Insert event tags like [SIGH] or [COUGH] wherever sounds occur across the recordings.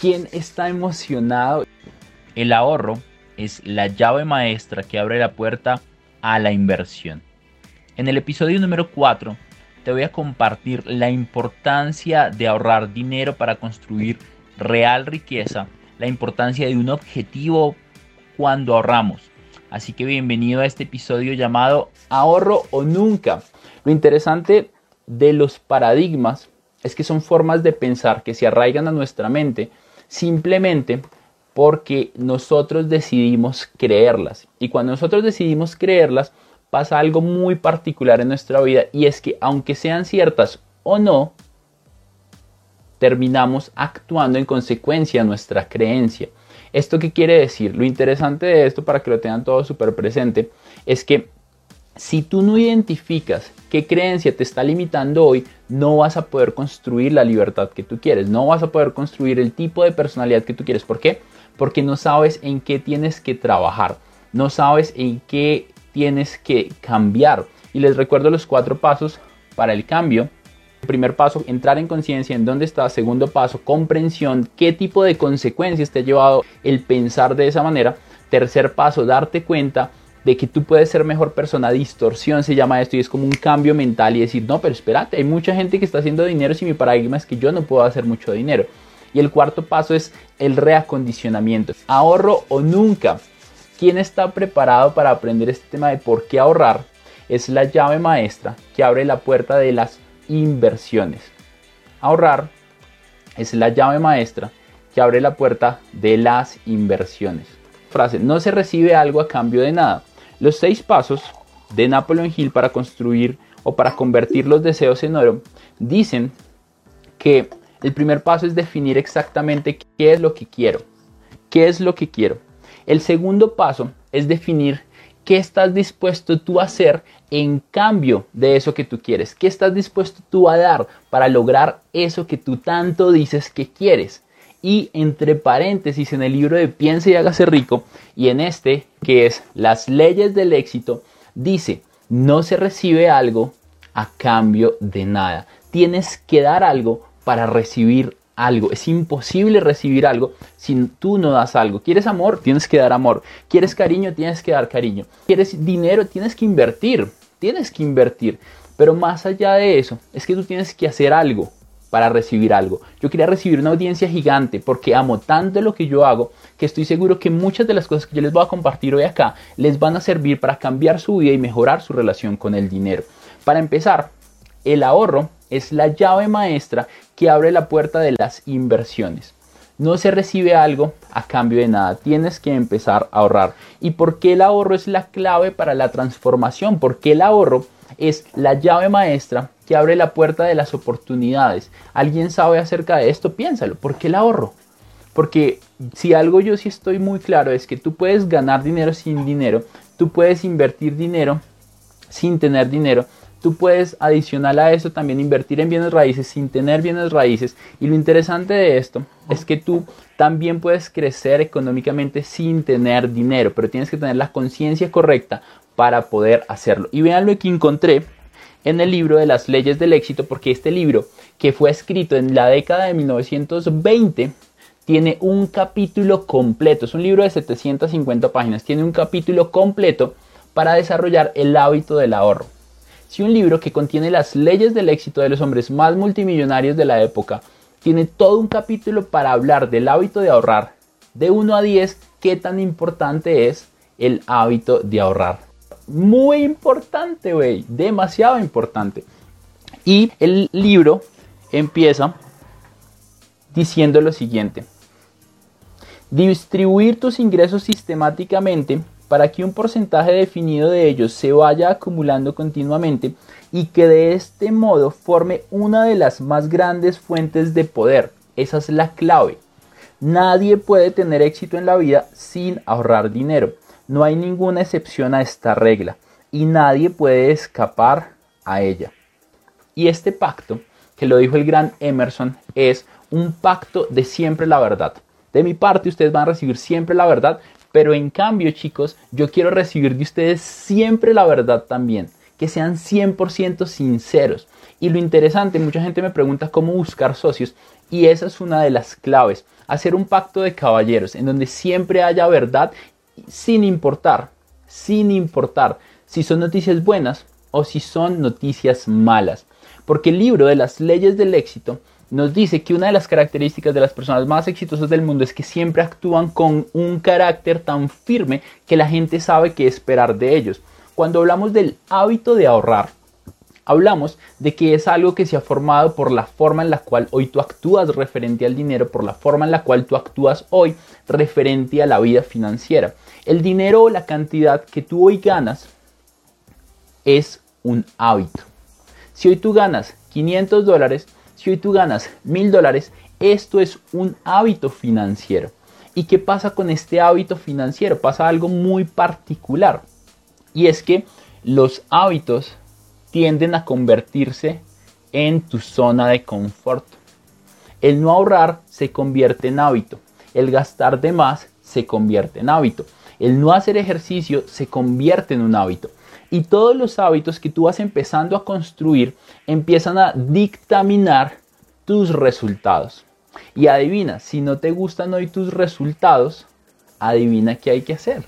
¿Quién está emocionado? El ahorro es la llave maestra que abre la puerta a la inversión. En el episodio número 4 te voy a compartir la importancia de ahorrar dinero para construir real riqueza, la importancia de un objetivo cuando ahorramos. Así que bienvenido a este episodio llamado Ahorro o Nunca. Lo interesante de los paradigmas es que son formas de pensar que se arraigan a nuestra mente simplemente porque nosotros decidimos creerlas. Y cuando nosotros decidimos creerlas, pasa algo muy particular en nuestra vida y es que aunque sean ciertas o no, terminamos actuando en consecuencia a nuestra creencia. ¿Esto qué quiere decir? Lo interesante de esto, para que lo tengan todo súper presente, es que si tú no identificas qué creencia te está limitando hoy, no vas a poder construir la libertad que tú quieres, no vas a poder construir el tipo de personalidad que tú quieres. ¿Por qué? Porque no sabes en qué tienes que trabajar, no sabes en qué tienes que cambiar. Y les recuerdo los cuatro pasos para el cambio. Primer paso, entrar en conciencia en dónde estás. Segundo paso, comprensión, qué tipo de consecuencias te ha llevado el pensar de esa manera. Tercer paso, darte cuenta de que tú puedes ser mejor persona, distorsión se llama esto y es como un cambio mental y decir, no, pero espérate, hay mucha gente que está haciendo dinero si mi paradigma es que yo no puedo hacer mucho dinero. Y el cuarto paso es el reacondicionamiento. Ahorro o nunca. ¿Quién está preparado para aprender este tema de por qué ahorrar? Es la llave maestra que abre la puerta de las inversiones. Ahorrar es la llave maestra que abre la puerta de las inversiones. Frase, no se recibe algo a cambio de nada. Los seis pasos de Napoleon Hill para construir o para convertir los deseos en oro dicen que el primer paso es definir exactamente qué es lo que quiero. ¿Qué es lo que quiero? El segundo paso es definir qué estás dispuesto tú a hacer en cambio de eso que tú quieres. ¿Qué estás dispuesto tú a dar para lograr eso que tú tanto dices que quieres? Y entre paréntesis en el libro de Piense y hágase rico y en este que es Las leyes del éxito, dice, no se recibe algo a cambio de nada. Tienes que dar algo para recibir algo. Es imposible recibir algo si tú no das algo. ¿Quieres amor? Tienes que dar amor. ¿Quieres cariño? Tienes que dar cariño. ¿Quieres dinero? Tienes que invertir. Tienes que invertir. Pero más allá de eso, es que tú tienes que hacer algo para recibir algo. Yo quería recibir una audiencia gigante porque amo tanto lo que yo hago que estoy seguro que muchas de las cosas que yo les voy a compartir hoy acá les van a servir para cambiar su vida y mejorar su relación con el dinero. Para empezar, el ahorro es la llave maestra que abre la puerta de las inversiones. No se recibe algo a cambio de nada, tienes que empezar a ahorrar. ¿Y por qué el ahorro es la clave para la transformación? Porque el ahorro es la llave maestra que abre la puerta de las oportunidades. ¿Alguien sabe acerca de esto? Piénsalo. ¿Por qué el ahorro? Porque si algo yo sí estoy muy claro es que tú puedes ganar dinero sin dinero, tú puedes invertir dinero sin tener dinero, tú puedes adicional a eso también invertir en bienes raíces sin tener bienes raíces. Y lo interesante de esto es que tú también puedes crecer económicamente sin tener dinero, pero tienes que tener la conciencia correcta para poder hacerlo. Y vean lo que encontré en el libro de las leyes del éxito, porque este libro, que fue escrito en la década de 1920, tiene un capítulo completo. Es un libro de 750 páginas. Tiene un capítulo completo para desarrollar el hábito del ahorro. Si un libro que contiene las leyes del éxito de los hombres más multimillonarios de la época tiene todo un capítulo para hablar del hábito de ahorrar de 1 a 10, ¿qué tan importante es el hábito de ahorrar? Muy importante, güey, demasiado importante. Y el libro empieza diciendo lo siguiente. Distribuir tus ingresos sistemáticamente para que un porcentaje definido de ellos se vaya acumulando continuamente y que de este modo forme una de las más grandes fuentes de poder. Esa es la clave. Nadie puede tener éxito en la vida sin ahorrar dinero. No hay ninguna excepción a esta regla y nadie puede escapar a ella. Y este pacto, que lo dijo el gran Emerson, es un pacto de siempre la verdad. De mi parte, ustedes van a recibir siempre la verdad, pero en cambio, chicos, yo quiero recibir de ustedes siempre la verdad también, que sean 100% sinceros. Y lo interesante, mucha gente me pregunta cómo buscar socios y esa es una de las claves. Hacer un pacto de caballeros en donde siempre haya verdad sin importar, sin importar si son noticias buenas o si son noticias malas. Porque el libro de las leyes del éxito nos dice que una de las características de las personas más exitosas del mundo es que siempre actúan con un carácter tan firme que la gente sabe qué esperar de ellos. Cuando hablamos del hábito de ahorrar, hablamos de que es algo que se ha formado por la forma en la cual hoy tú actúas referente al dinero, por la forma en la cual tú actúas hoy referente a la vida financiera. El dinero o la cantidad que tú hoy ganas es un hábito. Si hoy tú ganas 500 dólares, si hoy tú ganas mil dólares, esto es un hábito financiero. ¿Y qué pasa con este hábito financiero? Pasa algo muy particular. Y es que los hábitos tienden a convertirse en tu zona de confort. El no ahorrar se convierte en hábito. El gastar de más se convierte en hábito. El no hacer ejercicio se convierte en un hábito. Y todos los hábitos que tú vas empezando a construir empiezan a dictaminar tus resultados. Y adivina, si no te gustan hoy tus resultados, adivina qué hay que hacer.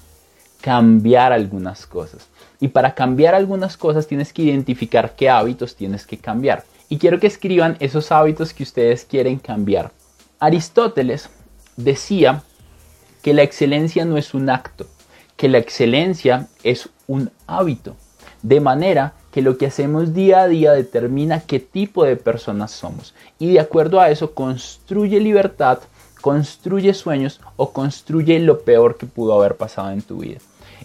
Cambiar algunas cosas. Y para cambiar algunas cosas tienes que identificar qué hábitos tienes que cambiar. Y quiero que escriban esos hábitos que ustedes quieren cambiar. Aristóteles decía que la excelencia no es un acto, que la excelencia es un hábito. De manera que lo que hacemos día a día determina qué tipo de personas somos. Y de acuerdo a eso construye libertad, construye sueños o construye lo peor que pudo haber pasado en tu vida.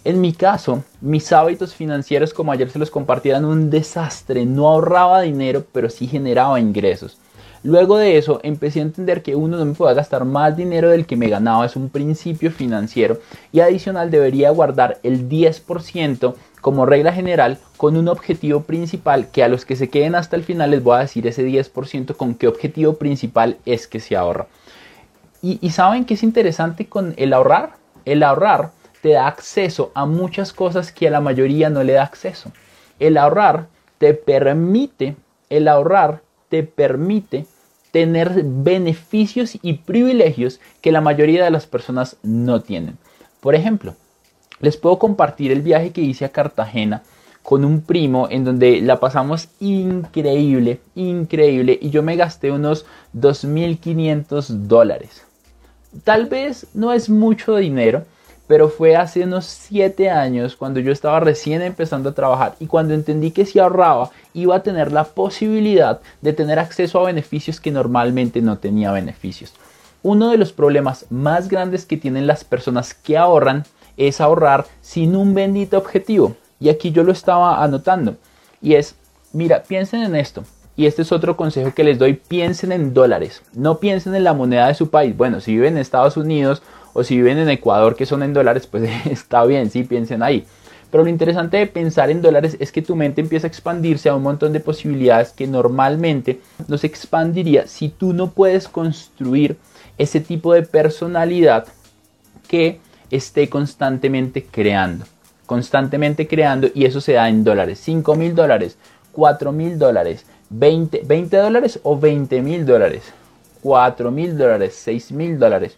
En mi caso, mis hábitos financieros, como ayer se los compartí, eran un desastre. No ahorraba dinero, pero sí generaba ingresos. Luego de eso empecé a entender que uno no me puede gastar más dinero del que me ganaba, es un principio financiero y adicional debería guardar el 10% como regla general con un objetivo principal que a los que se queden hasta el final les voy a decir ese 10% con qué objetivo principal es que se ahorra. Y, y saben que es interesante con el ahorrar. El ahorrar te da acceso a muchas cosas que a la mayoría no le da acceso. El ahorrar te permite, el ahorrar te permite tener beneficios y privilegios que la mayoría de las personas no tienen. Por ejemplo, les puedo compartir el viaje que hice a Cartagena con un primo en donde la pasamos increíble, increíble y yo me gasté unos 2.500 dólares. Tal vez no es mucho dinero, pero fue hace unos 7 años cuando yo estaba recién empezando a trabajar y cuando entendí que si ahorraba iba a tener la posibilidad de tener acceso a beneficios que normalmente no tenía beneficios. Uno de los problemas más grandes que tienen las personas que ahorran es ahorrar sin un bendito objetivo. Y aquí yo lo estaba anotando. Y es, mira, piensen en esto. Y este es otro consejo que les doy, piensen en dólares, no piensen en la moneda de su país. Bueno, si viven en Estados Unidos o si viven en Ecuador que son en dólares, pues [LAUGHS] está bien, sí, piensen ahí. Pero lo interesante de pensar en dólares es que tu mente empieza a expandirse a un montón de posibilidades que normalmente no se expandiría si tú no puedes construir ese tipo de personalidad que esté constantemente creando. Constantemente creando y eso se da en dólares. 5 mil dólares, 4 mil dólares, 20, 20 dólares o 20 mil dólares, 4 mil dólares, 6 mil dólares.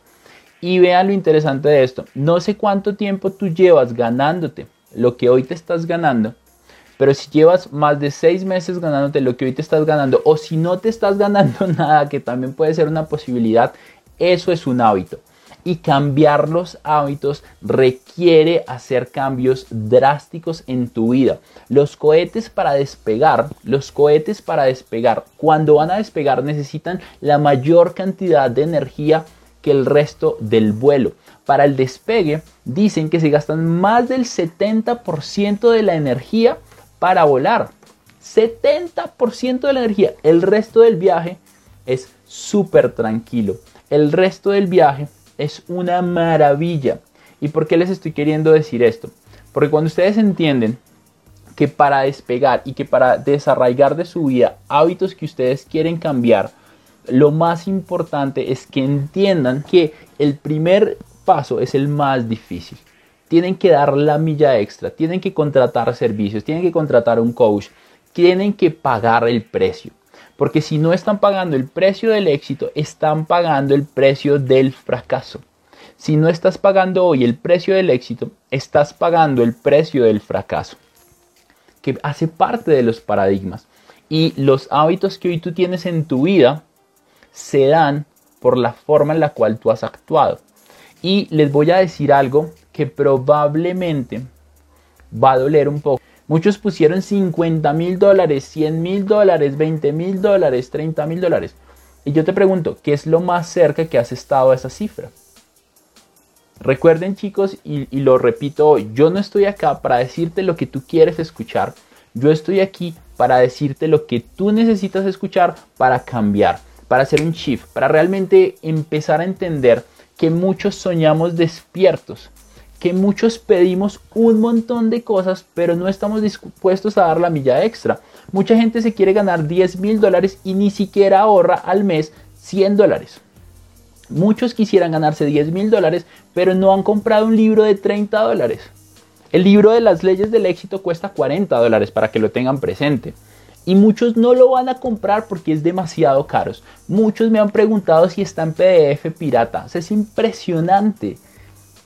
Y vean lo interesante de esto. No sé cuánto tiempo tú llevas ganándote lo que hoy te estás ganando. Pero si llevas más de seis meses ganándote lo que hoy te estás ganando, o si no te estás ganando [LAUGHS] nada, que también puede ser una posibilidad, eso es un hábito. y cambiar los hábitos requiere hacer cambios drásticos en tu vida. Los cohetes para despegar, los cohetes para despegar, cuando van a despegar necesitan la mayor cantidad de energía que el resto del vuelo. Para el despegue dicen que se gastan más del 70% de la energía para volar. 70% de la energía. El resto del viaje es súper tranquilo. El resto del viaje es una maravilla. ¿Y por qué les estoy queriendo decir esto? Porque cuando ustedes entienden que para despegar y que para desarraigar de su vida hábitos que ustedes quieren cambiar, lo más importante es que entiendan que el primer paso es el más difícil. Tienen que dar la milla extra, tienen que contratar servicios, tienen que contratar un coach, tienen que pagar el precio. Porque si no están pagando el precio del éxito, están pagando el precio del fracaso. Si no estás pagando hoy el precio del éxito, estás pagando el precio del fracaso, que hace parte de los paradigmas. Y los hábitos que hoy tú tienes en tu vida se dan por la forma en la cual tú has actuado. Y les voy a decir algo que probablemente va a doler un poco. Muchos pusieron 50 mil dólares, 100 mil dólares, 20 mil dólares, 30 mil dólares. Y yo te pregunto, ¿qué es lo más cerca que has estado a esa cifra? Recuerden chicos, y, y lo repito hoy, yo no estoy acá para decirte lo que tú quieres escuchar. Yo estoy aquí para decirte lo que tú necesitas escuchar para cambiar, para hacer un shift, para realmente empezar a entender que muchos soñamos despiertos, que muchos pedimos un montón de cosas, pero no estamos dispuestos a dar la milla extra. Mucha gente se quiere ganar 10 mil dólares y ni siquiera ahorra al mes 100 dólares. Muchos quisieran ganarse 10 mil dólares, pero no han comprado un libro de 30 dólares. El libro de las leyes del éxito cuesta 40 dólares para que lo tengan presente. Y muchos no lo van a comprar porque es demasiado caro. Muchos me han preguntado si está en PDF pirata. es impresionante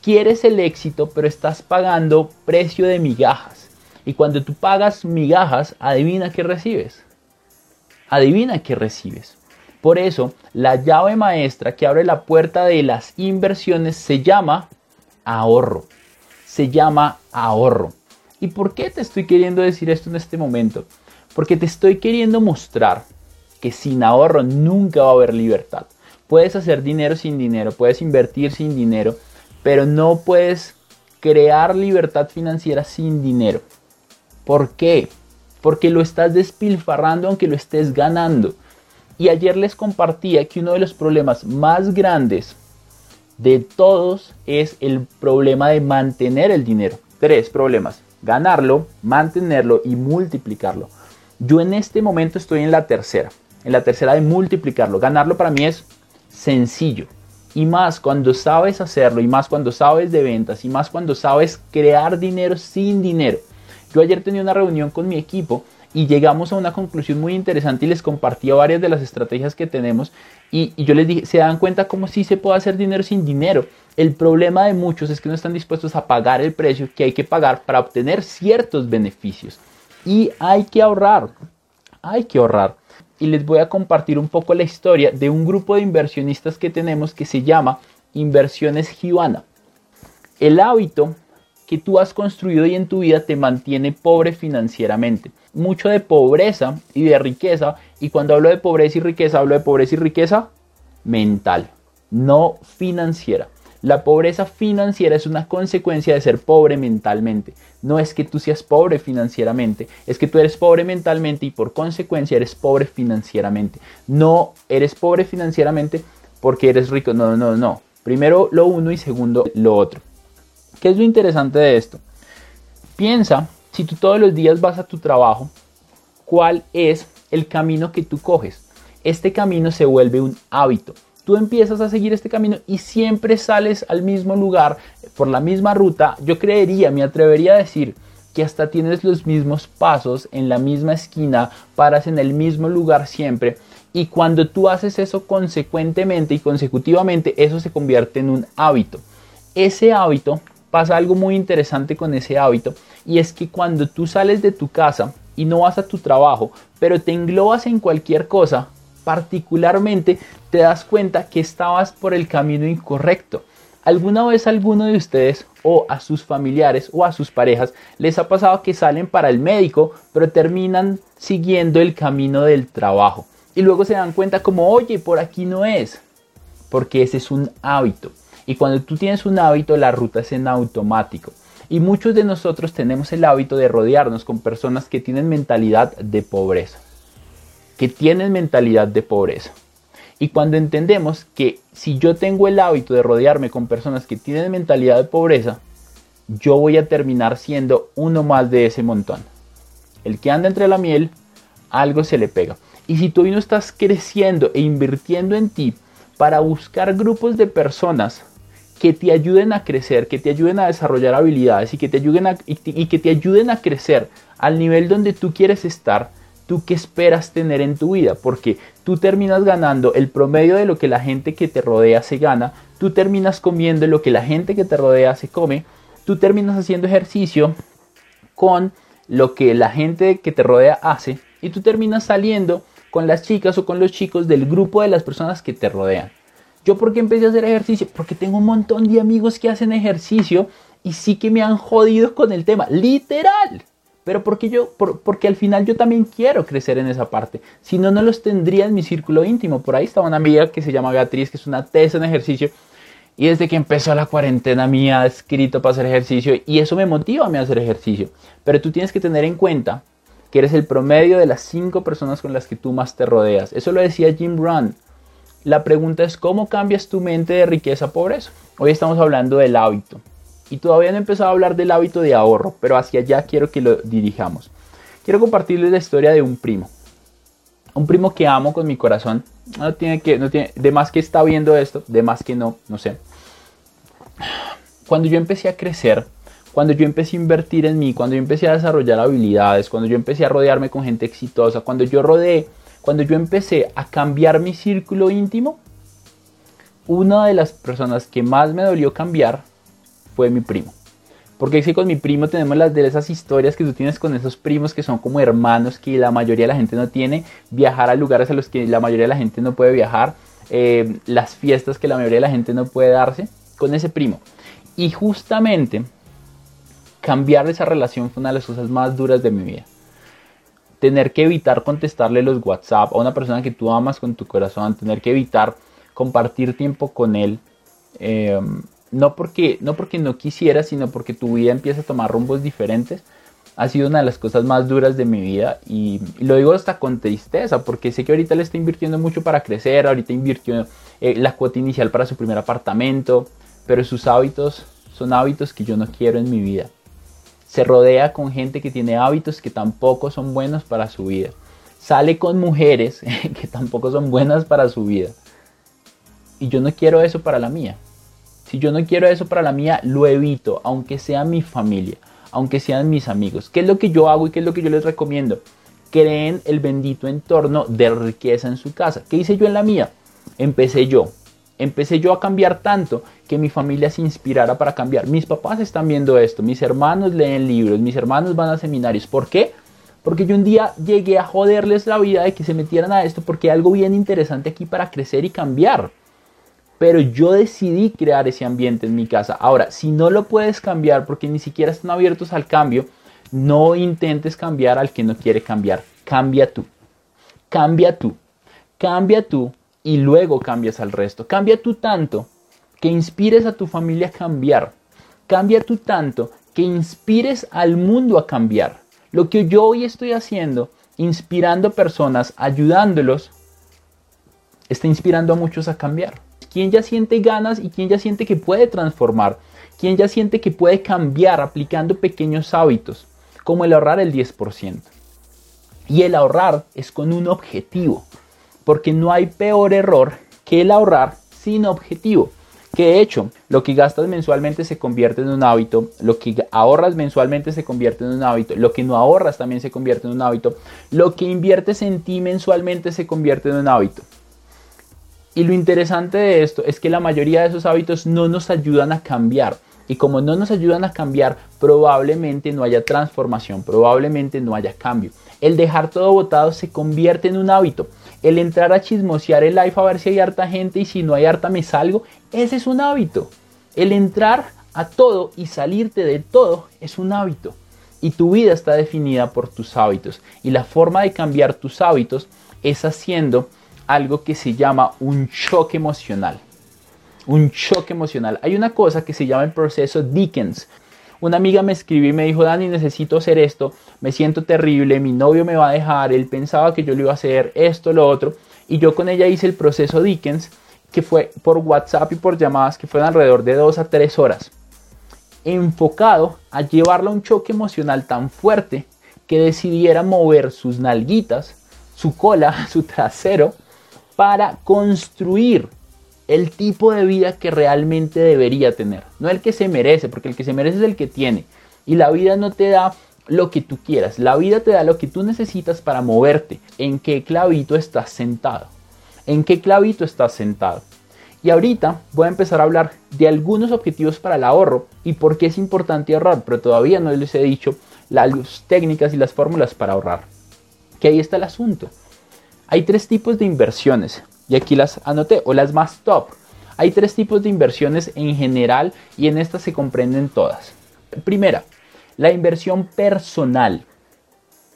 quieres el éxito, pero estás pagando precio de migajas. Y cuando tú pagas migajas, adivina qué recibes. Adivina qué recibes. Por eso, la llave maestra que abre la puerta de las inversiones se llama ahorro. Se llama ahorro. ¿Y por qué te estoy queriendo decir esto en este momento? Porque te estoy queriendo mostrar que sin ahorro nunca va a haber libertad. Puedes hacer dinero sin dinero, puedes invertir sin dinero, pero no puedes crear libertad financiera sin dinero. ¿Por qué? Porque lo estás despilfarrando aunque lo estés ganando. Y ayer les compartía que uno de los problemas más grandes de todos es el problema de mantener el dinero. Tres problemas. Ganarlo, mantenerlo y multiplicarlo. Yo en este momento estoy en la tercera. En la tercera de multiplicarlo. Ganarlo para mí es sencillo. Y más cuando sabes hacerlo, y más cuando sabes de ventas, y más cuando sabes crear dinero sin dinero. Yo ayer tenía una reunión con mi equipo y llegamos a una conclusión muy interesante y les compartía varias de las estrategias que tenemos y, yo les dije, se dan cuenta cómo sí se puede hacer dinero sin dinero. El problema de muchos es que no están dispuestos a pagar el precio que hay que pagar para obtener ciertos beneficios. Y hay que ahorrar, hay que ahorrar y les voy a compartir un poco la historia de un grupo de inversionistas que tenemos que se llama Inversiones Giovanna. El hábito que tú has construido y en tu vida te mantiene pobre financieramente. Mucho de pobreza y de riqueza. Y cuando hablo de pobreza y riqueza, hablo de pobreza y riqueza mental, no financiera. La pobreza financiera es una consecuencia de ser pobre mentalmente. No es que tú seas pobre financieramente, es que tú eres pobre mentalmente y por consecuencia eres pobre financieramente. No eres pobre financieramente porque eres rico. No, no, no. Primero lo uno y segundo lo otro. ¿Qué es lo interesante de esto? Piensa, si tú todos los días vas a tu trabajo, ¿cuál es el camino que tú coges? Este camino se vuelve un hábito tú empiezas a seguir este camino y siempre sales al mismo lugar, por la misma ruta, yo creería, me atrevería a decir que hasta tienes los mismos pasos en la misma esquina, paras en el mismo lugar siempre. Y cuando tú haces eso consecuentemente y consecutivamente, eso se convierte en un hábito. Ese hábito, pasa algo muy interesante con ese hábito, y es que cuando tú sales de tu casa y no vas a tu trabajo, pero te englobas en cualquier cosa, particularmente te das cuenta que estabas por el camino incorrecto. ¿Alguna vez a alguno de ustedes o a sus familiares o a sus parejas les ha pasado que salen para el médico pero terminan siguiendo el camino del trabajo y luego se dan cuenta como, oye, por aquí no es? Porque ese es un hábito. Y cuando tú tienes un hábito, la ruta es en automático. Y muchos de nosotros tenemos el hábito de rodearnos con personas que tienen mentalidad de pobreza. Que tienen mentalidad de pobreza. Y cuando entendemos que si yo tengo el hábito de rodearme con personas que tienen mentalidad de pobreza, yo voy a terminar siendo uno más de ese montón. El que anda entre la miel, algo se le pega. Y si tú hoy no estás creciendo e invirtiendo en ti para buscar grupos de personas que te ayuden a crecer, que te ayuden a desarrollar habilidades y que te ayuden a, y que te ayuden a crecer al nivel donde tú quieres estar, tú qué esperas tener en tu vida, porque tú terminas ganando el promedio de lo que la gente que te rodea se gana, tú terminas comiendo lo que la gente que te rodea se come, tú terminas haciendo ejercicio con lo que la gente que te rodea hace y tú terminas saliendo con las chicas o con los chicos del grupo de las personas que te rodean. ¿Yo por qué empecé a hacer ejercicio? Porque tengo un montón de amigos que hacen ejercicio y sí que me han jodido con el tema, literal. Pero porque yo, porque al final yo también quiero crecer en esa parte. Si no, no los tendría en mi círculo íntimo. Por ahí está una amiga que se llama Beatriz, que es una tesa en ejercicio. Y desde que empezó la cuarentena me ha escrito para hacer ejercicio. Y eso me motiva a mí a hacer ejercicio. Pero tú tienes que tener en cuenta que eres el promedio de las cinco personas con las que tú más te rodeas. Eso lo decía Jim Brown. La pregunta es cómo cambias tu mente de riqueza a pobreza. Hoy estamos hablando del hábito. Y todavía no he empezado a hablar del hábito de ahorro, pero hacia allá quiero que lo dirijamos. Quiero compartirles la historia de un primo. Un primo que amo con mi corazón. No tiene que, no tiene, de más que está viendo esto, de más que no, no sé. Cuando yo empecé a crecer, cuando yo empecé a invertir en mí, cuando yo empecé a desarrollar habilidades, cuando yo empecé a rodearme con gente exitosa, cuando yo rodeé, cuando yo empecé a cambiar mi círculo íntimo, una de las personas que más me dolió cambiar fue mi primo. Porque es que con mi primo tenemos las de esas historias que tú tienes con esos primos que son como hermanos que la mayoría de la gente no tiene, viajar a lugares a los que la mayoría de la gente no puede viajar, eh, las fiestas que la mayoría de la gente no puede darse, con ese primo. Y justamente cambiar esa relación fue una de las cosas más duras de mi vida. Tener que evitar contestarle los WhatsApp a una persona que tú amas con tu corazón, tener que evitar compartir tiempo con él. Eh, no porque, no porque no quisiera, sino porque tu vida empieza a tomar rumbos diferentes, ha sido una de las cosas más duras de mi vida y, lo digo hasta con tristeza porque sé que ahorita le está invirtiendo mucho para crecer, ahorita invirtió eh, la cuota inicial para su primer apartamento, pero sus hábitos son hábitos que yo no quiero en mi vida. Se rodea con gente que tiene hábitos que tampoco son buenos para su vida. Sale con mujeres [LAUGHS] que tampoco son buenas para su vida. Y yo no quiero eso para la mía. Si yo no quiero eso para la mía, lo evito, aunque sea mi familia, aunque sean mis amigos. ¿Qué es lo que yo hago y qué es lo que yo les recomiendo? Creen el bendito entorno de riqueza en su casa. ¿Qué hice yo en la mía? Empecé yo. Empecé yo a cambiar tanto que mi familia se inspirara para cambiar. Mis papás están viendo esto, mis hermanos leen libros, mis hermanos van a seminarios. ¿Por qué? Porque yo un día llegué a joderles la vida de que se metieran a esto porque hay algo bien interesante aquí para crecer y cambiar pero yo decidí crear ese ambiente en mi casa. Ahora, si no lo puedes cambiar porque ni siquiera están abiertos al cambio, no intentes cambiar al que no quiere cambiar. Cambia tú. Cambia tú. Cambia tú y luego cambias al resto. Cambia tú tanto que inspires a tu familia a cambiar. Cambia tú tanto que inspires al mundo a cambiar. Lo que yo hoy estoy haciendo, inspirando personas, ayudándolos, está inspirando a muchos a cambiar quien ya siente ganas y quien ya siente que puede transformar, quien ya siente que puede cambiar aplicando pequeños hábitos, como el ahorrar el 10%. Y el ahorrar es con un objetivo, porque no hay peor error que el ahorrar sin objetivo. Que de hecho, lo que gastas mensualmente se convierte en un hábito, lo que ahorras mensualmente se convierte en un hábito, lo que no ahorras también se convierte en un hábito, lo que inviertes en ti mensualmente se convierte en un hábito. Y lo interesante de esto es que la mayoría de esos hábitos no nos ayudan a cambiar. Y como no nos ayudan a cambiar, probablemente no haya transformación, probablemente no haya cambio. El dejar todo botado se convierte en un hábito. El entrar a chismosear el live a ver si hay harta gente y si no hay harta me salgo, ese es un hábito. El entrar a todo y salirte de todo es un hábito. Y tu vida está definida por tus hábitos. Y la forma de cambiar tus hábitos es haciendo algo que se llama un choque emocional. Un choque emocional. Hay una cosa que se llama el proceso Dickens. Una amiga me escribió y me dijo, Dani, necesito hacer esto, me siento terrible, mi novio me va a dejar, él pensaba que yo lo iba a hacer, esto, lo otro. Y yo con ella hice el proceso Dickens, que fue por WhatsApp y por llamadas, que fueron alrededor de dos a tres horas, enfocado a llevarla a un choque emocional tan fuerte que decidiera mover sus nalguitas, su cola, [LAUGHS] su trasero, para construir el tipo de vida que realmente debería tener, no el que se merece, porque el que se merece es el que tiene. Y la vida no te da lo que tú quieras, la vida te da lo que tú necesitas para moverte. ¿En qué clavito estás sentado? ¿En qué clavito estás sentado? Y ahorita voy a empezar a hablar de algunos objetivos para el ahorro y por qué es importante ahorrar, pero todavía no les he dicho las técnicas y las fórmulas para ahorrar. Que ahí está el asunto. Hay tres tipos de inversiones y aquí las anoté, o las más top. Hay tres tipos de inversiones en general y en estas se comprenden todas. Primera, la inversión personal.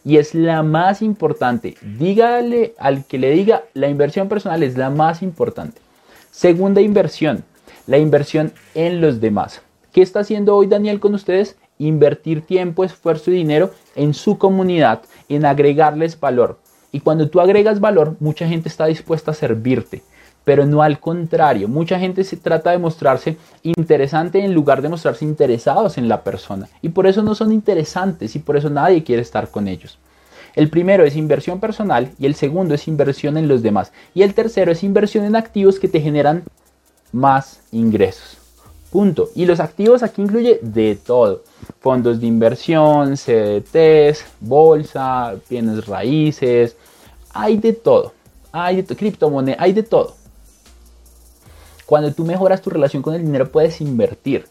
Y es la más importante. Dígale al que le diga, la inversión personal es la más importante. Segunda inversión, la inversión en los demás. ¿Qué está haciendo hoy Daniel con ustedes? Invertir tiempo, esfuerzo y dinero en su comunidad, en agregarles valor. Y cuando tú agregas valor, mucha gente está dispuesta a servirte, pero no al contrario. Mucha gente se trata de mostrarse interesante en lugar de mostrarse interesados en la persona. Y por eso no son interesantes y por eso nadie quiere estar con ellos. El primero es inversión personal y el segundo es inversión en los demás. Y el tercero es inversión en activos que te generan más ingresos. Punto. Y los activos aquí incluye de todo. Fondos de inversión, CDTs, bolsa, bienes raíces, hay de todo. Hay de criptomonedas, hay de todo. Cuando tú mejoras tu relación con el dinero puedes invertir.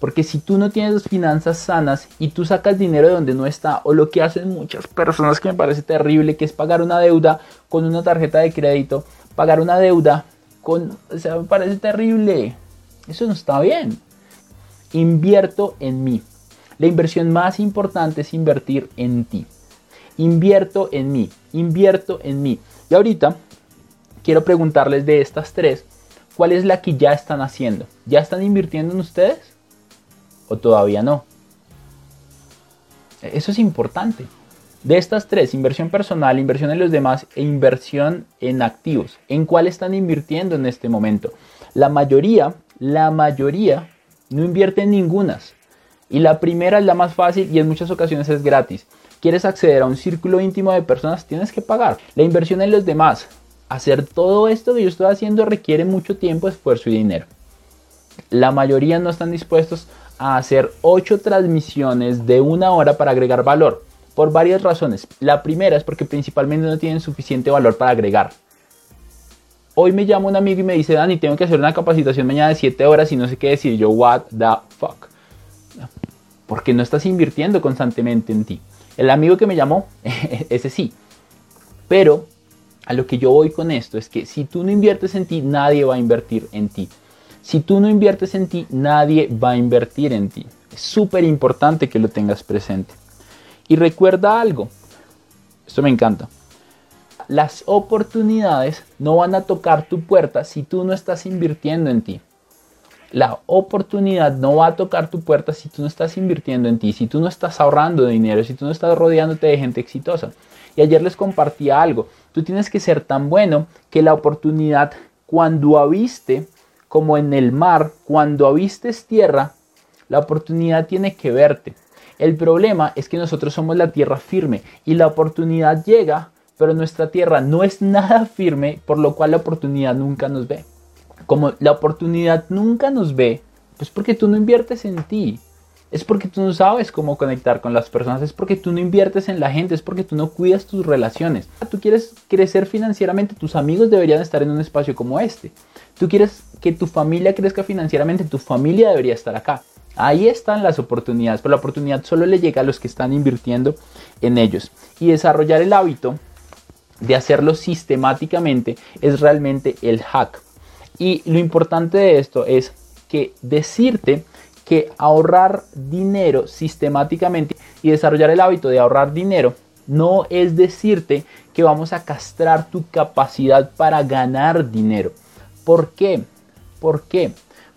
Porque si tú no tienes finanzas sanas y tú sacas dinero de donde no está, o lo que hacen muchas personas que me parece terrible, que es pagar una deuda con una tarjeta de crédito, pagar una deuda con, o sea, me parece terrible. Eso no está bien. Invierto en mí. La inversión más importante es invertir en ti invierto en mí, invierto en mí. Y ahorita quiero preguntarles de estas tres, ¿cuál es la que ya están haciendo? ¿Ya están invirtiendo en ustedes? ¿O todavía no? Eso es importante. De estas tres, inversión personal, inversión en los demás e inversión en activos, ¿en cuál están invirtiendo en este momento? La mayoría, la mayoría no invierte en ningunas. Y la primera es la más fácil y en muchas ocasiones es gratis quieres acceder a un círculo íntimo de personas, tienes que pagar. La inversión en los demás, hacer todo esto que yo estoy haciendo requiere mucho tiempo, esfuerzo y dinero. La mayoría no están dispuestos a hacer 8 transmisiones de una hora para agregar valor, por varias razones. La primera es porque principalmente no tienen suficiente valor para agregar. Hoy me llama un amigo y me dice, Dani, tengo que hacer una capacitación mañana de 7 horas y no sé qué decir. Yo, what the fuck. Porque no estás invirtiendo constantemente en ti. El amigo que me llamó, [LAUGHS] ese sí. Pero a lo que yo voy con esto es que si tú no inviertes en ti, nadie va a invertir en ti. Si tú no inviertes en ti, nadie va a invertir en ti. Es súper importante que lo tengas presente. Y recuerda algo, esto me encanta. Las oportunidades no van a tocar tu puerta si tú no estás invirtiendo en ti la oportunidad no va a tocar tu puerta si tú no estás invirtiendo en ti, si tú no estás ahorrando dinero, si tú no estás rodeándote de gente exitosa. Y ayer les compartía algo, tú tienes que ser tan bueno que la oportunidad cuando aviste, como en el mar, cuando avistes tierra, la oportunidad tiene que verte. El problema es que nosotros somos la tierra firme y la oportunidad llega, pero nuestra tierra no es nada firme, por lo cual la oportunidad nunca nos ve como la oportunidad nunca nos ve, pues porque tú no inviertes en ti. Es porque tú no sabes cómo conectar con las personas, es porque tú no inviertes en la gente, es porque tú no cuidas tus relaciones. Tú quieres crecer financieramente, tus amigos deberían estar en un espacio como este. Tú quieres que tu familia crezca financieramente, tu familia debería estar acá. Ahí están las oportunidades, pero la oportunidad solo le llega a los que están invirtiendo en ellos. Y desarrollar el hábito de hacerlo sistemáticamente es realmente el hack. Y lo importante de esto es que decirte que ahorrar dinero sistemáticamente y desarrollar el hábito de ahorrar dinero no es decirte que vamos a castrar tu capacidad para ganar dinero. ¿Por qué? ¿Por qué?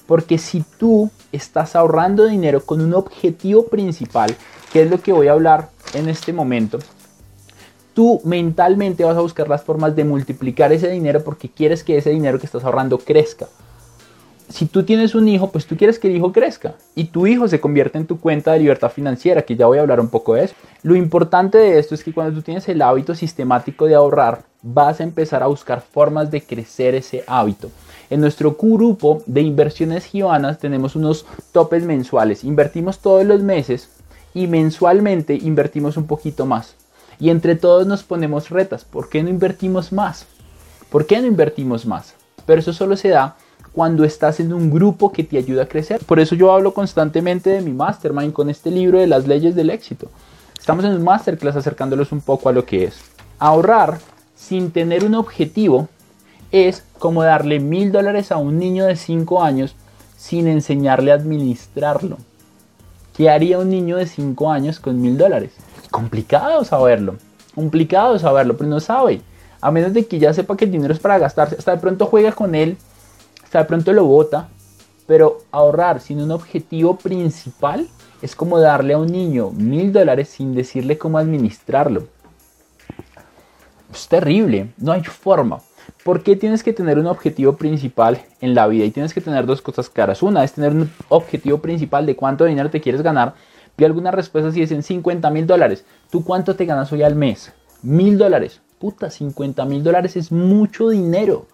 Porque si tú estás ahorrando dinero con un objetivo principal, que es lo que voy a hablar en este momento, tú mentalmente vas a buscar las formas de multiplicar ese dinero porque quieres que ese dinero que estás ahorrando crezca si tú tienes un hijo, pues tú quieres que el hijo crezca y tu hijo se convierta en tu cuenta de libertad financiera, que ya voy a hablar un poco de eso. Lo importante de esto es que cuando tú tienes el hábito sistemático de ahorrar, vas a empezar a buscar formas de crecer ese hábito. En nuestro grupo de inversiones gibanas tenemos unos topes mensuales. Invertimos todos los meses y mensualmente invertimos un poquito más. Y entre todos nos ponemos retas. ¿Por qué no invertimos más? ¿Por qué no invertimos más? Pero eso solo se da cuando estás en un grupo que te ayuda a crecer. Por eso yo hablo constantemente de mi mastermind con este libro de las leyes del éxito. Estamos en un masterclass acercándolos un poco a lo que es. Ahorrar sin tener un objetivo es como darle mil dólares a un niño de 5 años sin enseñarle a administrarlo. ¿Qué haría un niño de 5 años con mil dólares? Complicado saberlo. Complicado saberlo, pero no sabe. A menos de que ya sepa que el dinero es para gastarse. Hasta de pronto juega con él de pronto lo bota, pero ahorrar sin un objetivo principal es como darle a un niño mil dólares sin decirle cómo administrarlo. Es terrible, no hay forma. ¿Por qué tienes que tener un objetivo principal en la vida? Y tienes que tener dos cosas claras. Una es tener un objetivo principal de cuánto dinero te quieres ganar. Vi algunas respuestas y dicen 50 mil dólares. ¿Tú cuánto te ganas hoy al mes? Mil dólares. Puta, 50 mil dólares es mucho dinero.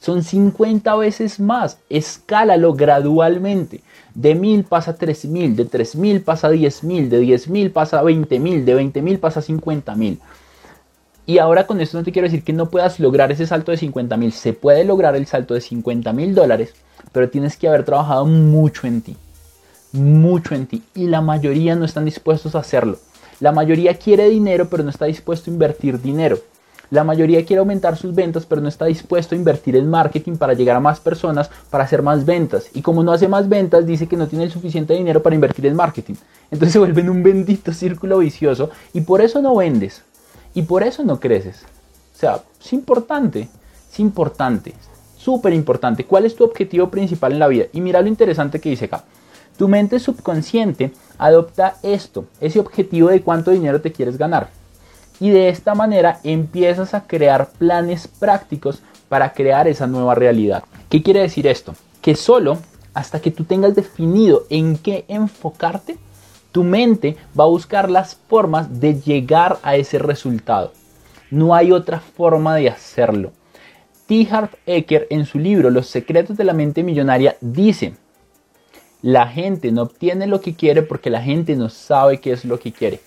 Son 50 veces más. Escálalo gradualmente. De 1000 pasa a 3000, de 3000 pasa a 10000, de 10000 pasa a 20000, de 20000 pasa a 50000. Y ahora con esto no te quiero decir que no puedas lograr ese salto de 50 mil. Se puede lograr el salto de 50 mil dólares, pero tienes que haber trabajado mucho en ti. Mucho en ti. Y la mayoría no están dispuestos a hacerlo. La mayoría quiere dinero, pero no está dispuesto a invertir dinero. La mayoría quiere aumentar sus ventas, pero no está dispuesto a invertir en marketing para llegar a más personas, para hacer más ventas. Y como no hace más ventas, dice que no tiene el suficiente dinero para invertir en marketing. Entonces se vuelve en un bendito círculo vicioso y por eso no vendes. Y por eso no creces. O sea, es importante, es importante, súper importante. ¿Cuál es tu objetivo principal en la vida? Y mira lo interesante que dice acá. Tu mente subconsciente adopta esto, ese objetivo de cuánto dinero te quieres ganar y de esta manera empiezas a crear planes prácticos para crear esa nueva realidad. ¿Qué quiere decir esto? Que solo hasta que tú tengas definido en qué enfocarte, tu mente va a buscar las formas de llegar a ese resultado. No hay otra forma de hacerlo. T. Harv Eker en su libro Los secretos de la mente millonaria dice, la gente no obtiene lo que quiere porque la gente no sabe qué es lo que quiere.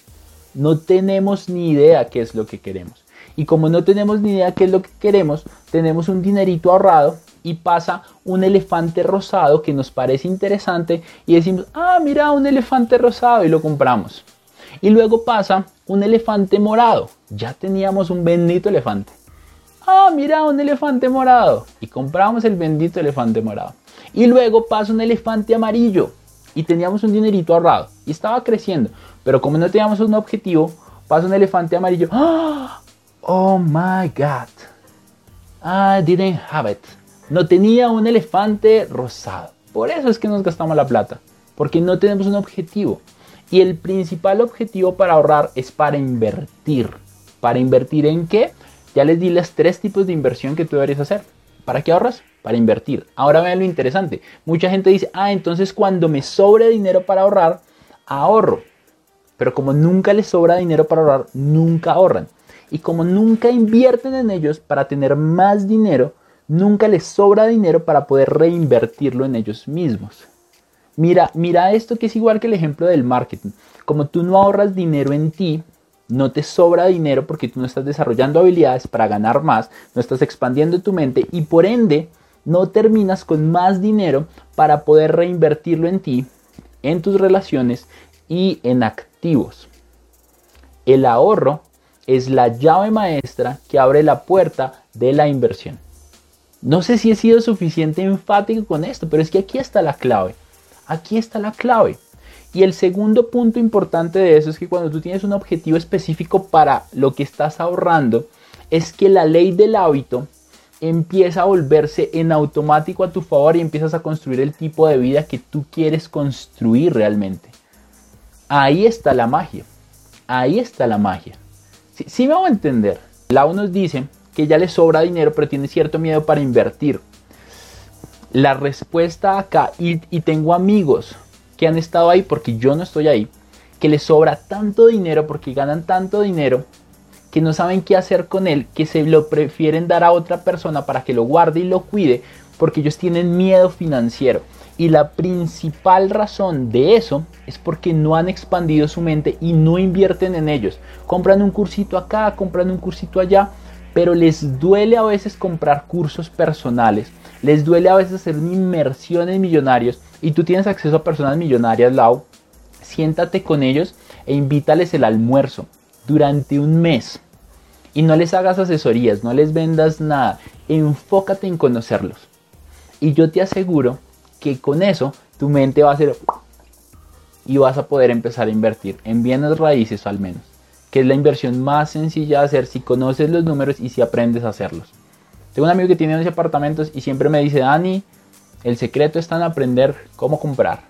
No tenemos ni idea qué es lo que queremos. Y como no tenemos ni idea qué es lo que queremos, tenemos un dinerito ahorrado y pasa un elefante rosado que nos parece interesante y decimos, ah, mira, un elefante rosado y lo compramos. Y luego pasa un elefante morado. Ya teníamos un bendito elefante. Ah, mira, un elefante morado. Y compramos el bendito elefante morado. Y luego pasa un elefante amarillo. Y teníamos un dinerito ahorrado. Y estaba creciendo. Pero como no teníamos un objetivo, pasa un elefante amarillo. Oh my god. I didn't have it. No tenía un elefante rosado. Por eso es que nos gastamos la plata. Porque no tenemos un objetivo. Y el principal objetivo para ahorrar es para invertir. ¿Para invertir en qué? Ya les di los tres tipos de inversión que tú deberías hacer. ¿Para qué ahorras? Para invertir. Ahora vean lo interesante. Mucha gente dice, ah, entonces cuando me sobre dinero para ahorrar, ahorro. Pero como nunca les sobra dinero para ahorrar, nunca ahorran. Y como nunca invierten en ellos para tener más dinero, nunca les sobra dinero para poder reinvertirlo en ellos mismos. Mira, mira esto que es igual que el ejemplo del marketing. Como tú no ahorras dinero en ti, no te sobra dinero porque tú no estás desarrollando habilidades para ganar más, no estás expandiendo tu mente y por ende no terminas con más dinero para poder reinvertirlo en ti, en tus relaciones y en actividades el ahorro es la llave maestra que abre la puerta de la inversión. No sé si he sido suficiente enfático con esto, pero es que aquí está la clave. Aquí está la clave. Y el segundo punto importante de eso es que cuando tú tienes un objetivo específico para lo que estás ahorrando, es que la ley del hábito empieza a volverse en automático a tu favor y empiezas a construir el tipo de vida que tú quieres construir realmente. Ahí está la magia. Ahí está la magia. Sí, me hago entender. Lau nos dice que ya le sobra dinero pero tiene cierto miedo para invertir. La respuesta acá, y, y tengo amigos que han estado ahí porque yo no estoy ahí, que les sobra tanto dinero porque ganan tanto dinero que no saben qué hacer con él, que se lo prefieren dar a otra persona para que lo guarde y lo cuide porque ellos tienen miedo financiero. Y la principal razón de eso es porque no han expandido su mente y no invierten en ellos. Compran un cursito acá, compran un cursito allá, pero les duele a veces comprar cursos personales, les duele a veces hacer una inmersión en millonarios y tú tienes acceso a personas millonarias, Lau, siéntate con ellos e invítales el almuerzo durante un mes. Y no les hagas asesorías, no les vendas nada, enfócate en conocerlos. Y yo te aseguro que con eso tu mente va a ser y vas a poder empezar a invertir en bienes raíces al menos, que es la inversión más sencilla de hacer si conoces los números y si aprendes a hacerlos. Tengo un amigo que tiene 11 apartamentos y siempre me dice, Dani, el secreto está en aprender cómo comprar.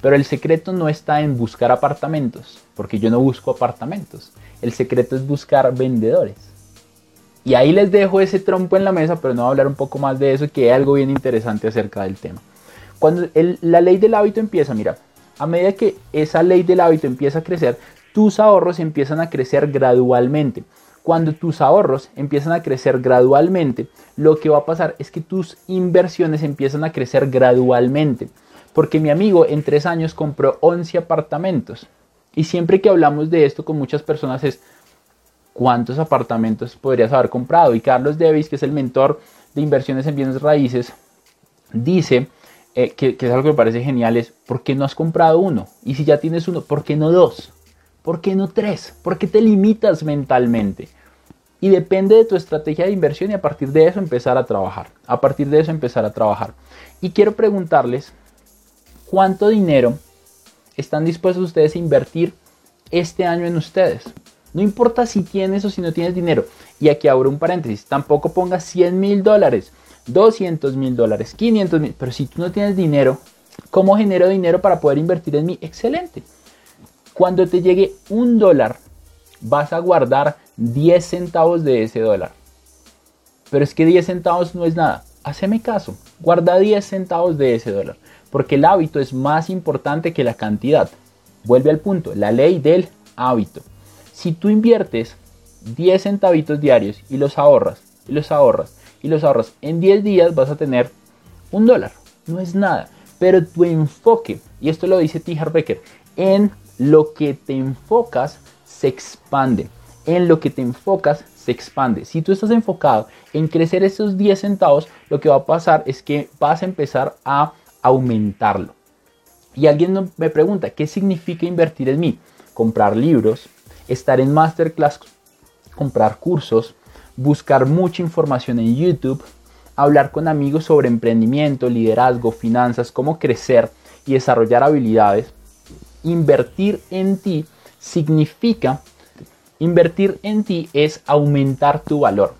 Pero el secreto no está en buscar apartamentos, porque yo no busco apartamentos. El secreto es buscar vendedores. Y ahí les dejo ese trompo en la mesa, pero no voy a hablar un poco más de eso, que hay algo bien interesante acerca del tema. Cuando la ley del hábito empieza, mira, a medida que esa ley del hábito empieza a crecer, tus ahorros empiezan a crecer gradualmente. Cuando tus ahorros empiezan a crecer gradualmente, lo que va a pasar es que tus inversiones empiezan a crecer gradualmente. Porque mi amigo en tres años compró 11 apartamentos. Y siempre que hablamos de esto con muchas personas es, ¿cuántos apartamentos podrías haber comprado? Y Carlos Davis, que es el mentor de inversiones en bienes raíces, dice eh, que, es algo que me parece genial, es, ¿por qué no has comprado uno? Y si ya tienes uno, ¿por qué no dos? ¿Por qué no tres? ¿Por qué te limitas mentalmente? Y depende de tu estrategia de inversión y a partir de eso empezar a trabajar. A partir de eso empezar a trabajar. Y quiero preguntarles, ¿cuánto dinero están dispuestos ustedes a invertir este año en ustedes? No importa si tienes o si no tienes dinero. Y aquí abro un paréntesis. Tampoco pongas 100 mil dólares, 200 mil dólares, 500 mil. Pero si tú no tienes dinero, ¿cómo genero dinero para poder invertir en mí? Excelente. Cuando te llegue un dólar, vas a guardar 10 centavos de ese dólar. Pero es que 10 centavos no es nada. Haceme caso, guarda 10 centavos de ese dólar. Porque el hábito es más importante que la cantidad. Vuelve al punto, la ley del hábito. Si tú inviertes 10 centavitos diarios y los ahorras, y los ahorras, y los ahorras, en 10 días vas a tener un dólar. No es nada. Pero tu enfoque, y esto lo dice T. Becker, en lo que te enfocas se expande. En lo que te enfocas se expande. Si tú estás enfocado en crecer esos 10 centavos, lo que va a pasar es que vas a empezar a aumentarlo. Y alguien me pregunta, ¿qué significa invertir en mí? Comprar libros, estar en masterclass, comprar cursos, buscar mucha información en YouTube, hablar con amigos sobre emprendimiento, liderazgo, finanzas, cómo crecer y desarrollar habilidades invertir en ti significa, invertir en ti es aumentar tu valor.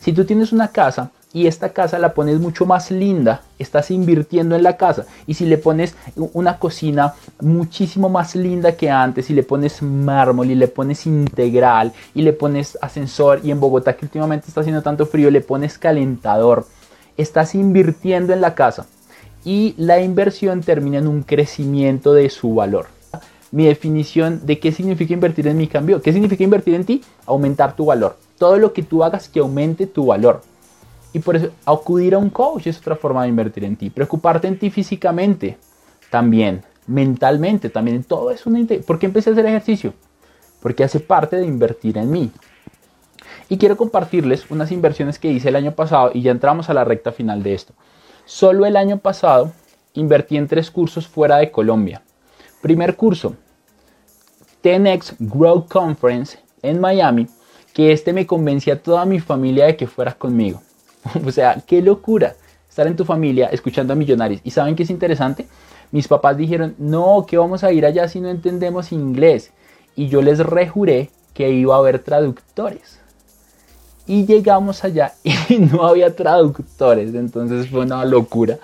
Si tú tienes una casa y esta casa la pones mucho más linda, estás invirtiendo en la casa. Y si le pones una cocina muchísimo más linda que antes, y le pones mármol y le pones integral y le pones ascensor y en Bogotá que últimamente está haciendo tanto frío, le pones calentador, estás invirtiendo en la casa y la inversión termina en un crecimiento de su valor mi definición de qué significa invertir en mi cambio. ¿Qué significa invertir en ti? Aumentar tu valor. Todo lo que tú hagas que aumente tu valor. Y por eso acudir a un coach es otra forma de invertir en ti. Preocuparte en ti físicamente también, mentalmente también. Todo es una... ¿Por qué empecé a hacer ejercicio? Porque hace parte de invertir en mí. Y quiero compartirles unas inversiones que hice el año pasado y ya entramos a la recta final de esto. Solo el año pasado invertí en tres cursos fuera de Colombia. Primer curso, 10X Grow Conference en Miami, que este me convencía a toda mi familia de que fuera conmigo. [LAUGHS] o sea, qué locura estar en tu familia escuchando a millonarios. ¿Y saben qué es interesante? Mis papás dijeron, no, que vamos a ir allá si no entendemos inglés. Y yo les rejuré que iba a haber traductores. Y llegamos allá [LAUGHS] y no había traductores, entonces fue una locura.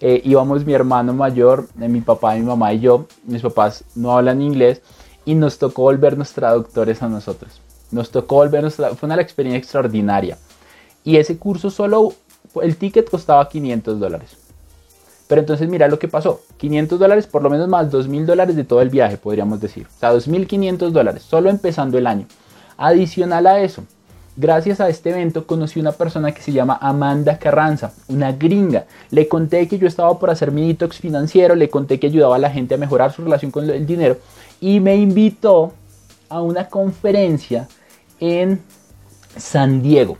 Eh, íbamos mi hermano mayor, mi papá, mi mamá y yo. Mis papás no hablan inglés y nos tocó volvernos traductores a nosotros. Nos tocó volvernos, fue una experiencia extraordinaria. Y ese curso solo, el ticket costaba 500 dólares. Pero entonces mira lo que pasó. 500 dólares por lo menos más 2.000 dólares de todo el viaje, podríamos decir. O sea, 2.500 dólares, solo empezando el año. Adicional a eso, Gracias a este evento conocí una persona que se llama Amanda Carranza, una gringa. Le conté que yo estaba por hacer mi detox financiero, le conté que ayudaba a la gente a mejorar su relación con el dinero y me invitó a una conferencia en San Diego.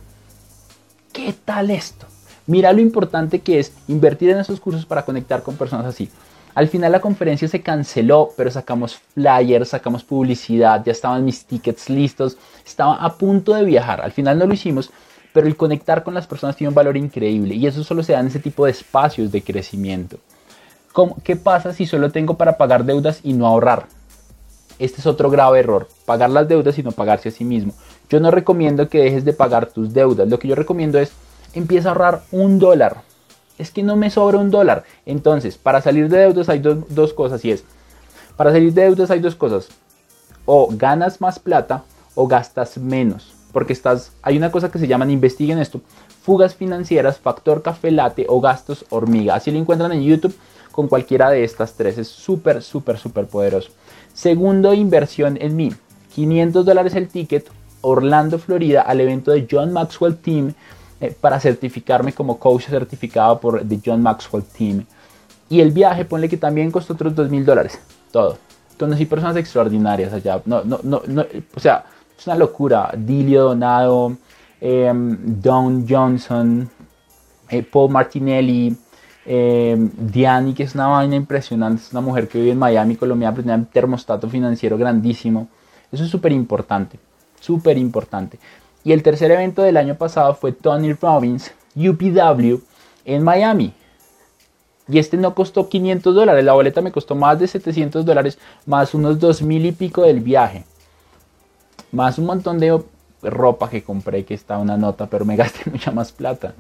¿Qué tal esto? Mira lo importante que es invertir en esos cursos para conectar con personas así. Al final la conferencia se canceló, pero sacamos flyers, sacamos publicidad, ya estaban mis tickets listos, estaba a punto de viajar. Al final no lo hicimos, pero el conectar con las personas tiene un valor increíble y eso solo se da en ese tipo de espacios de crecimiento. ¿Qué pasa si solo tengo para pagar deudas y no ahorrar? Este es otro grave error, pagar las deudas y no pagarse a sí mismo. Yo no recomiendo que dejes de pagar tus deudas, lo que yo recomiendo es empieza a ahorrar un dólar es que no me sobra un dólar. Entonces, para salir de deudas hay dos cosas y es, para salir de deudas hay dos cosas. O ganas más plata o gastas menos. Porque estás, hay una cosa que se llaman, investiguen esto, fugas financieras, factor café late o gastos hormiga. Así lo encuentran en YouTube con cualquiera de estas tres. Es súper, súper, súper poderoso. Segundo, inversión en mí. 500 dólares el ticket, Orlando, Florida, al evento de John Maxwell Team eh, para certificarme como coach certificado por The John Maxwell Team. Y el viaje, ponle que también costó otros dos mil dólares. Todo. Conocí personas extraordinarias allá. No, no, no, no, o sea, es una locura. Dilio Donado, em, Don Johnson, eh, Paul Martinelli, eh, Diani, que es una vaina impresionante. Es una mujer que vive en Miami, Colombia, tiene un termostato financiero grandísimo. Eso es súper importante. Súper importante. Y el tercer evento del año pasado fue Tony Robbins UPW en Miami. Y este no costó 500 dólares, la boleta me costó más de 700 dólares, más unos 2000 y pico del viaje. Más un montón de ropa que compré, que está una nota, pero me [LAUGHS] gasté mucha más plata.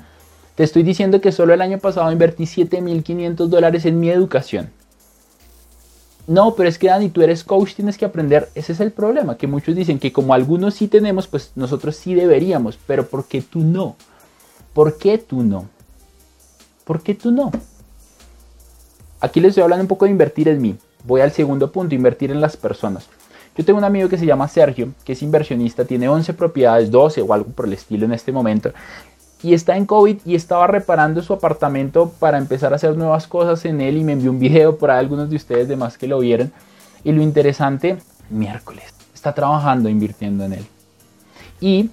Te estoy diciendo que solo el año pasado invertí 7500 dólares en mi educación. No, pero es que Dani, tú eres coach, tienes que aprender. Ese es el problema, que muchos dicen que como algunos sí tenemos, pues nosotros sí deberíamos, pero ¿por qué tú no? ¿Por qué tú no? ¿Por qué tú no? Aquí les estoy hablando un poco de invertir en mí. Voy al segundo punto, invertir en las personas. Yo tengo un amigo que se llama Sergio, que es inversionista, tiene 11 propiedades, 12 o algo por el estilo en este momento y está en COVID y estaba reparando su apartamento para empezar a hacer nuevas cosas en él y me envió un video por ahí algunos de ustedes demás que lo vieron. Y lo interesante, miércoles, está trabajando invirtiendo en él. Y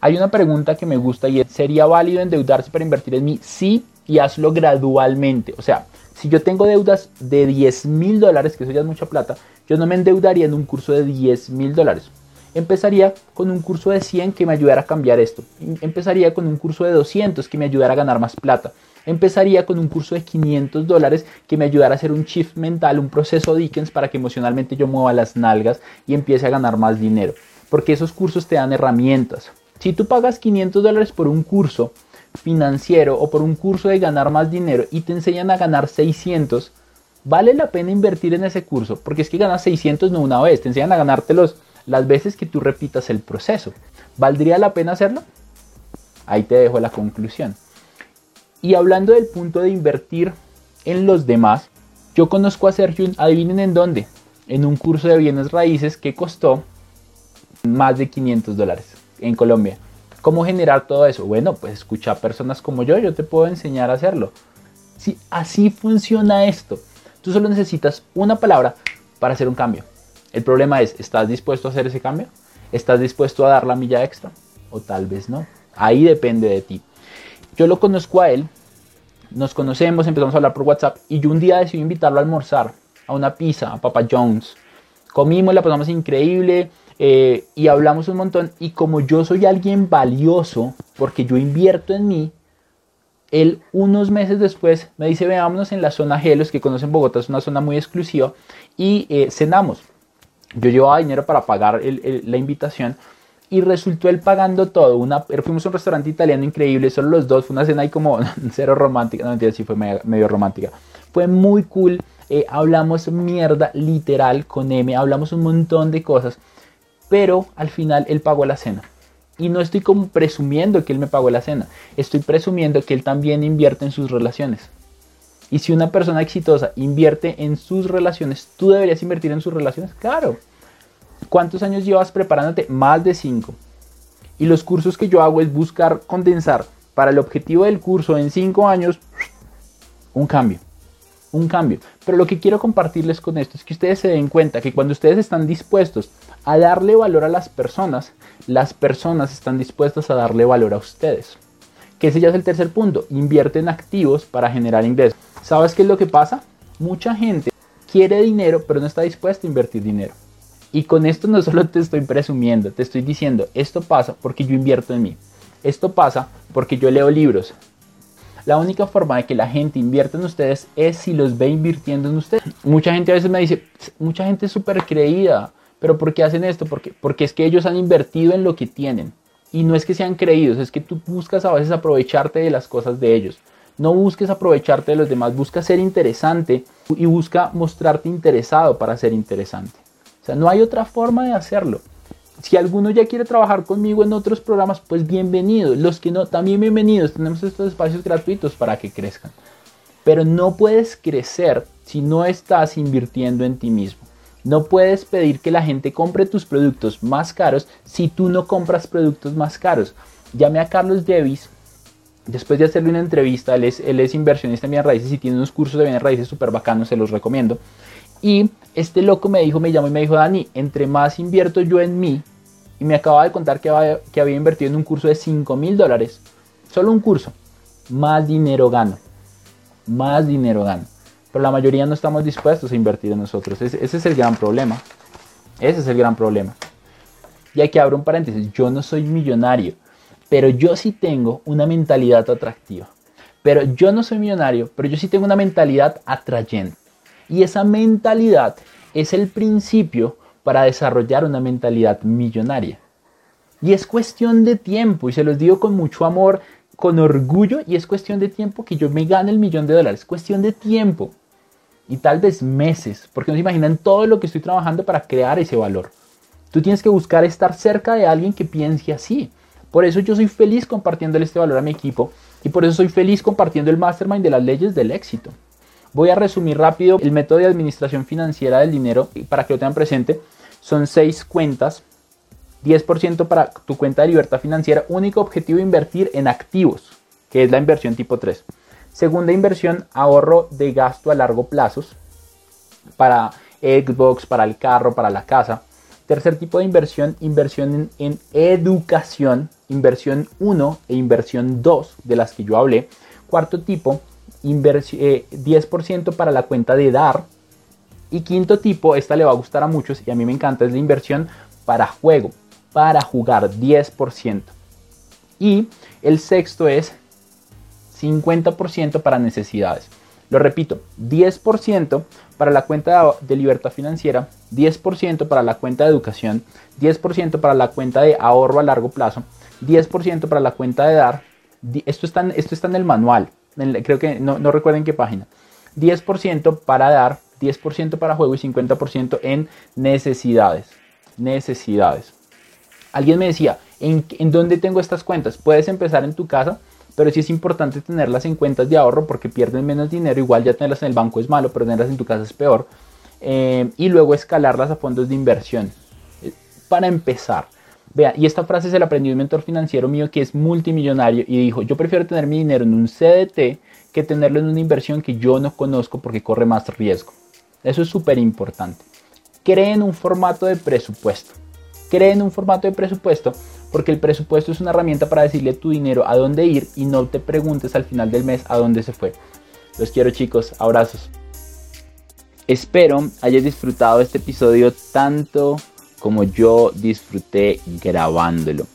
hay una pregunta que me gusta y ¿sería válido endeudarse para invertir en mí? Sí, y hazlo gradualmente. O sea, si yo tengo deudas de 10 mil dólares, que eso ya es mucha plata, yo no me endeudaría en un curso de 10 mil dólares empezaría con un curso de 100 que me ayudara a cambiar esto. Empezaría con un curso de 200 que me ayudara a ganar más plata. Empezaría con un curso de 500 dólares que me ayudara a hacer un shift mental, un proceso Dickens para que emocionalmente yo mueva las nalgas y empiece a ganar más dinero. Porque esos cursos te dan herramientas. Si tú pagas 500 dólares por un curso financiero o por un curso de ganar más dinero y te enseñan a ganar 600, vale la pena invertir en ese curso. Porque es que ganas 600 no una vez, te enseñan a ganártelos las veces que tú repitas el proceso. ¿Valdría la pena hacerlo? Ahí te dejo la conclusión. Y hablando del punto de invertir en los demás, yo conozco a Sergio, adivinen en dónde, en un curso de bienes raíces que costó más de 500 dólares en Colombia. ¿Cómo generar todo eso? Bueno, pues escucha a personas como yo, yo te puedo enseñar a hacerlo. Si así funciona esto, tú solo necesitas una palabra para hacer un cambio. El problema es, ¿estás dispuesto a hacer ese cambio? ¿Estás dispuesto a dar la milla extra? O tal vez no. Ahí depende de ti. Yo lo conozco a él, nos conocemos, empezamos a hablar por WhatsApp y yo un día decidí invitarlo a almorzar, a una pizza, a Papa Jones. Comimos, la pasamos increíble eh, y hablamos un montón. Y como yo soy alguien valioso, porque yo invierto en mí, Él unos meses después me dice, veámonos en la zona G, los que conocen Bogotá es una zona muy exclusiva, y eh, cenamos. Yo llevaba dinero para pagar la invitación y resultó él pagando todo. Una, fuimos a un restaurante italiano increíble, solo los dos, fue una cena ahí como [LAUGHS] cero romántica, no entiendo si fue medio, romántica. Fue muy cool, eh, hablamos mierda literal con M, hablamos un montón de cosas, pero al final él pagó la cena. Y no estoy como presumiendo que él me pagó la cena, estoy presumiendo que él también invierte en sus relaciones. Y si una persona exitosa invierte en sus relaciones, ¿tú deberías invertir en sus relaciones? Claro. ¿Cuántos años llevas preparándote? Más de 5. Y los cursos que yo hago es buscar condensar para el objetivo del curso en 5 años un cambio. Un cambio. Pero lo que quiero compartirles con esto es que ustedes se den cuenta que cuando ustedes están dispuestos a darle valor a las personas, las personas están dispuestas a darle valor a ustedes. Que ese ya es el tercer punto. Invierte en activos para generar ingresos. ¿Sabes qué es lo que pasa? Mucha gente quiere dinero, pero no está dispuesta a invertir dinero. Y con esto no solo te estoy presumiendo, te estoy diciendo, esto pasa porque yo invierto en mí. Esto pasa porque yo leo libros. La única forma de que la gente invierta en ustedes es si los ve invirtiendo en ustedes. Mucha gente a veces me dice, mucha gente es súper creída. Pero ¿por qué hacen esto? Porque, porque es que ellos han invertido en lo que tienen. Y no es que sean creídos, es que tú buscas a veces aprovecharte de las cosas de ellos. No busques aprovecharte de los demás, busca ser interesante y busca mostrarte interesado para ser interesante. O sea, no hay otra forma de hacerlo. Si alguno ya quiere trabajar conmigo en otros programas, pues bienvenido. Los que no, también bienvenidos. Tenemos estos espacios gratuitos para que crezcan. Pero no puedes crecer si no estás invirtiendo en ti mismo. No puedes pedir que la gente compre tus productos más caros si tú no compras productos más caros. Llame a Carlos Davis. Después de hacerle una entrevista, él es, inversionista en bienes raíces y tiene unos cursos de bienes raíces súper bacanos, se los recomiendo. Y este loco me dijo, me llamó y me dijo, Dani, entre más invierto yo en mí, y me acaba de contar que había, que había invertido en un curso de 5 mil dólares, solo un curso, más dinero gano. Más dinero gano la mayoría no estamos dispuestos a invertir en nosotros. Ese, es el gran problema. Ese es el gran problema. Y aquí abro un paréntesis, yo no soy millonario, pero yo sí tengo una mentalidad atractiva. Pero yo no soy millonario, pero yo sí tengo una mentalidad atrayente. Y esa mentalidad es el principio para desarrollar una mentalidad millonaria. Y es cuestión de tiempo, y se los digo con mucho amor, con orgullo, y es cuestión de tiempo que yo me gane el millón de dólares. Cuestión de tiempo y tal vez meses, porque no se imaginan todo lo que estoy trabajando para crear ese valor. Tú tienes que buscar estar cerca de alguien que piense así. Por eso yo soy feliz compartiéndole este valor a mi equipo y por eso soy feliz compartiendo el mastermind de las leyes del éxito. Voy a resumir rápido el método de administración financiera del dinero para que lo tengan presente. Son seis cuentas, 10% para tu cuenta de libertad financiera, único objetivo invertir en activos, que es la inversión tipo 3. Segunda inversión, ahorro de gasto a largo plazo para Xbox, para el carro, para la casa. Tercer tipo de inversión, inversión en, educación, inversión 1 e inversión 2 de las que yo hablé. Cuarto tipo, 10% eh, para la cuenta de dar. Y quinto tipo, esta le va a gustar a muchos y a mí me encanta, es la inversión para juego, para jugar 10%. Y el sexto es 50% para necesidades. Lo repito, 10% para la cuenta de libertad financiera, 10% para la cuenta de educación, 10% para la cuenta de ahorro a largo plazo, 10% para la cuenta de dar. Esto está en, esto está en el manual, creo que no, no recuerden qué página. 10% para dar, 10% para juego y 50% en necesidades. Necesidades. Alguien me decía, ¿en, ¿en dónde tengo estas cuentas? Puedes empezar en tu casa pero sí es importante tenerlas en cuentas de ahorro porque pierden menos dinero, igual ya tenerlas en el banco es malo, pero tenerlas en tu casa es peor, eh, y luego escalarlas a fondos de inversión. Eh, para empezar, vea, y esta frase se la aprendió un mentor financiero mío que es multimillonario y dijo, yo prefiero tener mi dinero en un CDT que tenerlo en una inversión que yo no conozco porque corre más riesgo. Eso es súper importante. Creen un formato de presupuesto. Creen un formato de presupuesto porque el presupuesto es una herramienta para decirle tu dinero a dónde ir y no te preguntes al final del mes a dónde se fue. Los quiero chicos, abrazos. Espero hayas disfrutado este episodio tanto como yo disfruté grabándolo.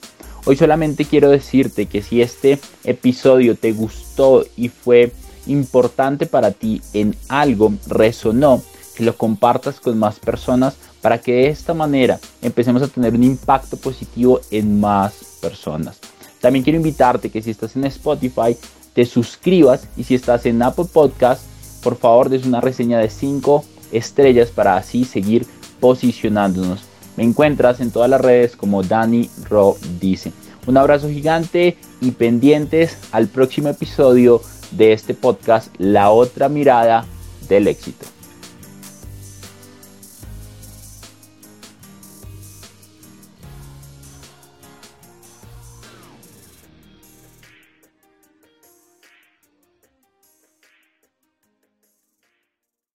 Hoy solamente quiero decirte que si este episodio te gustó y fue importante para ti en algo, resonó, que lo compartas con más personas para que de esta manera empecemos a tener un impacto positivo en más personas. También quiero invitarte que si estás en Spotify, te suscribas y si estás en Apple Podcast, por favor des una reseña de 5 estrellas para así seguir posicionándonos. Me encuentras en todas las redes como Danny Ro dice. Un abrazo gigante y pendientes al próximo episodio de este podcast La otra mirada del éxito.